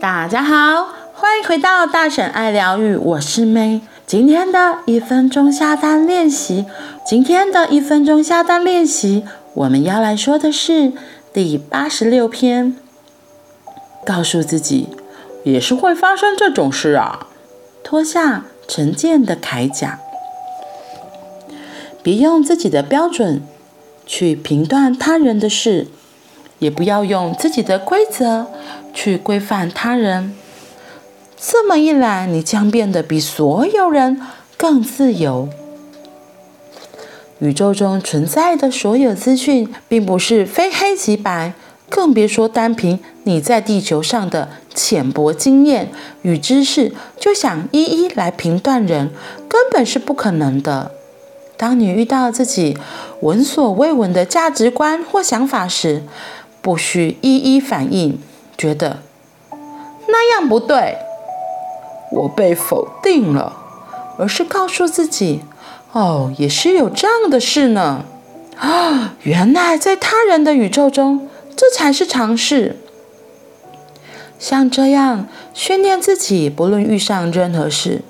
大家好，欢迎回到大婶爱疗愈，我是 May。今天的一分钟下单练习，今天的一分钟下单练习，我们要来说的是第八十六篇。告诉自己，也是会发生这种事啊。脱下成见的铠甲，别用自己的标准去评断他人的事，也不要用自己的规则。去规范他人，这么一来，你将变得比所有人更自由。宇宙中存在的所有资讯，并不是非黑即白，更别说单凭你在地球上的浅薄经验与知识，就想一一来评断人，根本是不可能的。当你遇到自己闻所未闻的价值观或想法时，不需一一反应。觉得那样不对，我被否定了，而是告诉自己：“哦，也是有这样的事呢。”啊，原来在他人的宇宙中，这才是常识。像这样训练自己，不论遇上任何事，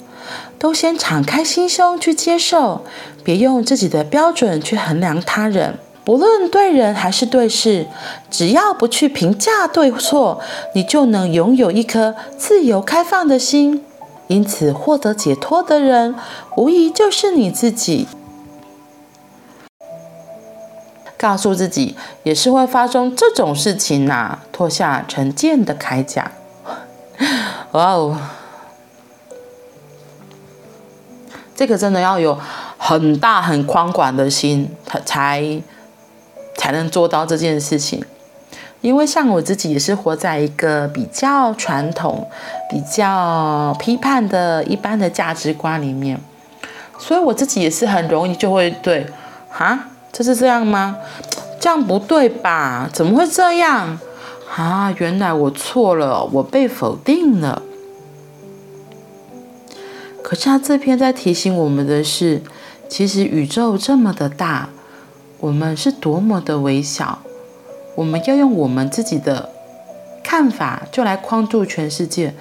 都先敞开心胸去接受，别用自己的标准去衡量他人。无论对人还是对事，只要不去评价对错，你就能拥有一颗自由开放的心。因此，获得解脱的人，无疑就是你自己。告诉自己，也是会发生这种事情呐、啊。脱下成见的铠甲，哇哦，这个真的要有很大很宽广的心，才。才能做到这件事情，因为像我自己也是活在一个比较传统、比较批判的一般的价值观里面，所以我自己也是很容易就会对，啊，这是这样吗？这样不对吧？怎么会这样？啊，原来我错了，我被否定了。可是他这篇在提醒我们的是，其实宇宙这么的大。我们是多么的微小，我们要用我们自己的看法就来框住全世界，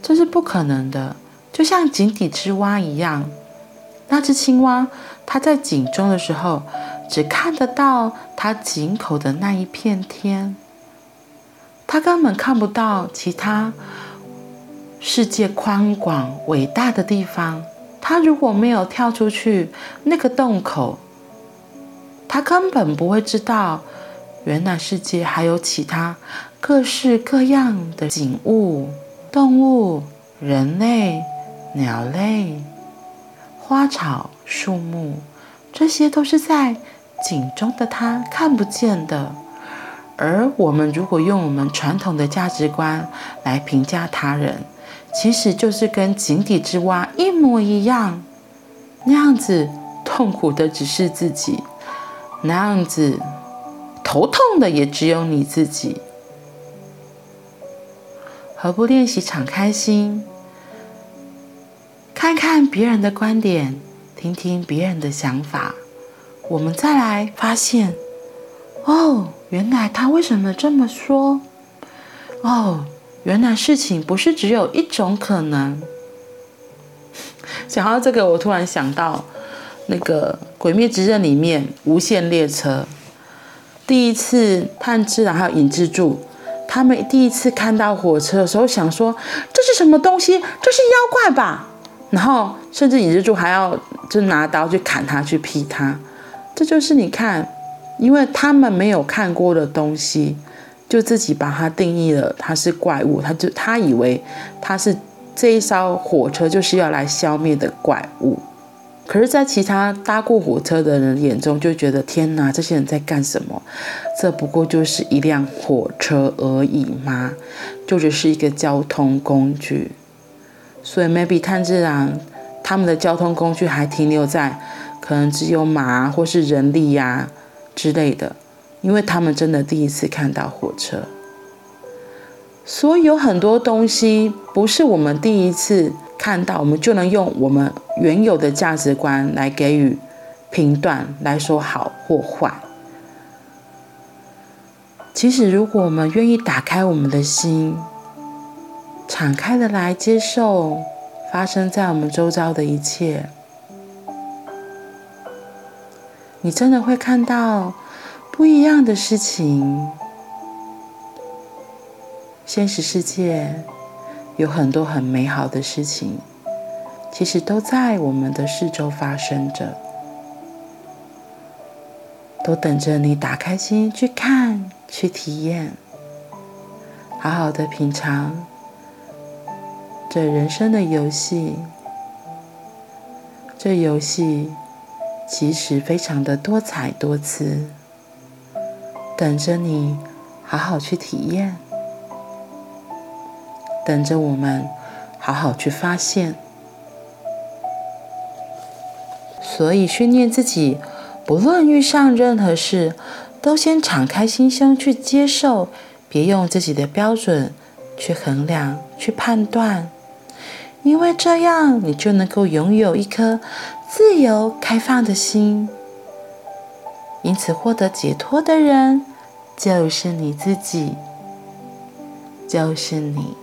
这是不可能的。就像井底之蛙一样，那只青蛙，它在井中的时候，只看得到它井口的那一片天，它根本看不到其他世界宽广伟大的地方。它如果没有跳出去那个洞口，他根本不会知道，原来世界还有其他各式各样的景物、动物、人类、鸟类、花草、树木，这些都是在井中的他看不见的。而我们如果用我们传统的价值观来评价他人，其实就是跟井底之蛙一模一样，那样子痛苦的只是自己。那样子，头痛的也只有你自己。何不练习敞开心，看看别人的观点，听听别人的想法，我们再来发现，哦，原来他为什么这么说？哦，原来事情不是只有一种可能。讲到这个，我突然想到。那个《鬼灭之刃》里面，无限列车第一次炭治郎还有影之助，他们第一次看到火车的时候，想说这是什么东西？这是妖怪吧？然后甚至影之助还要就拿刀去砍他，去劈他。这就是你看，因为他们没有看过的东西，就自己把它定义了，它是怪物，他就他以为他是这一艘火车就是要来消灭的怪物。可是，在其他搭过火车的人眼中，就觉得天哪，这些人在干什么？这不过就是一辆火车而已嘛，就只是一个交通工具。所以，maybe 炭治郎他们的交通工具还停留在可能只有马或是人力呀、之类的，因为他们真的第一次看到火车。所以，有很多东西不是我们第一次。看到我们就能用我们原有的价值观来给予评断，来说好或坏。其实，如果我们愿意打开我们的心，敞开的来接受发生在我们周遭的一切，你真的会看到不一样的事情。现实世界有很多很美好的事情，其实都在我们的四周发生着，都等着你打开心去看、去体验，好好的品尝这人生的游戏。这游戏其实非常的多彩多姿，等着你好好去体验。等着我们好好去发现，所以训练自己，不论遇上任何事，都先敞开心胸去接受，别用自己的标准去衡量、去判断，因为这样你就能够拥有一颗自由开放的心。因此，获得解脱的人就是你自己，就是你。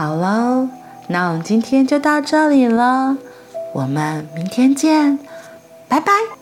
好喽，那我们今天就到这里了，我们明天见，拜拜。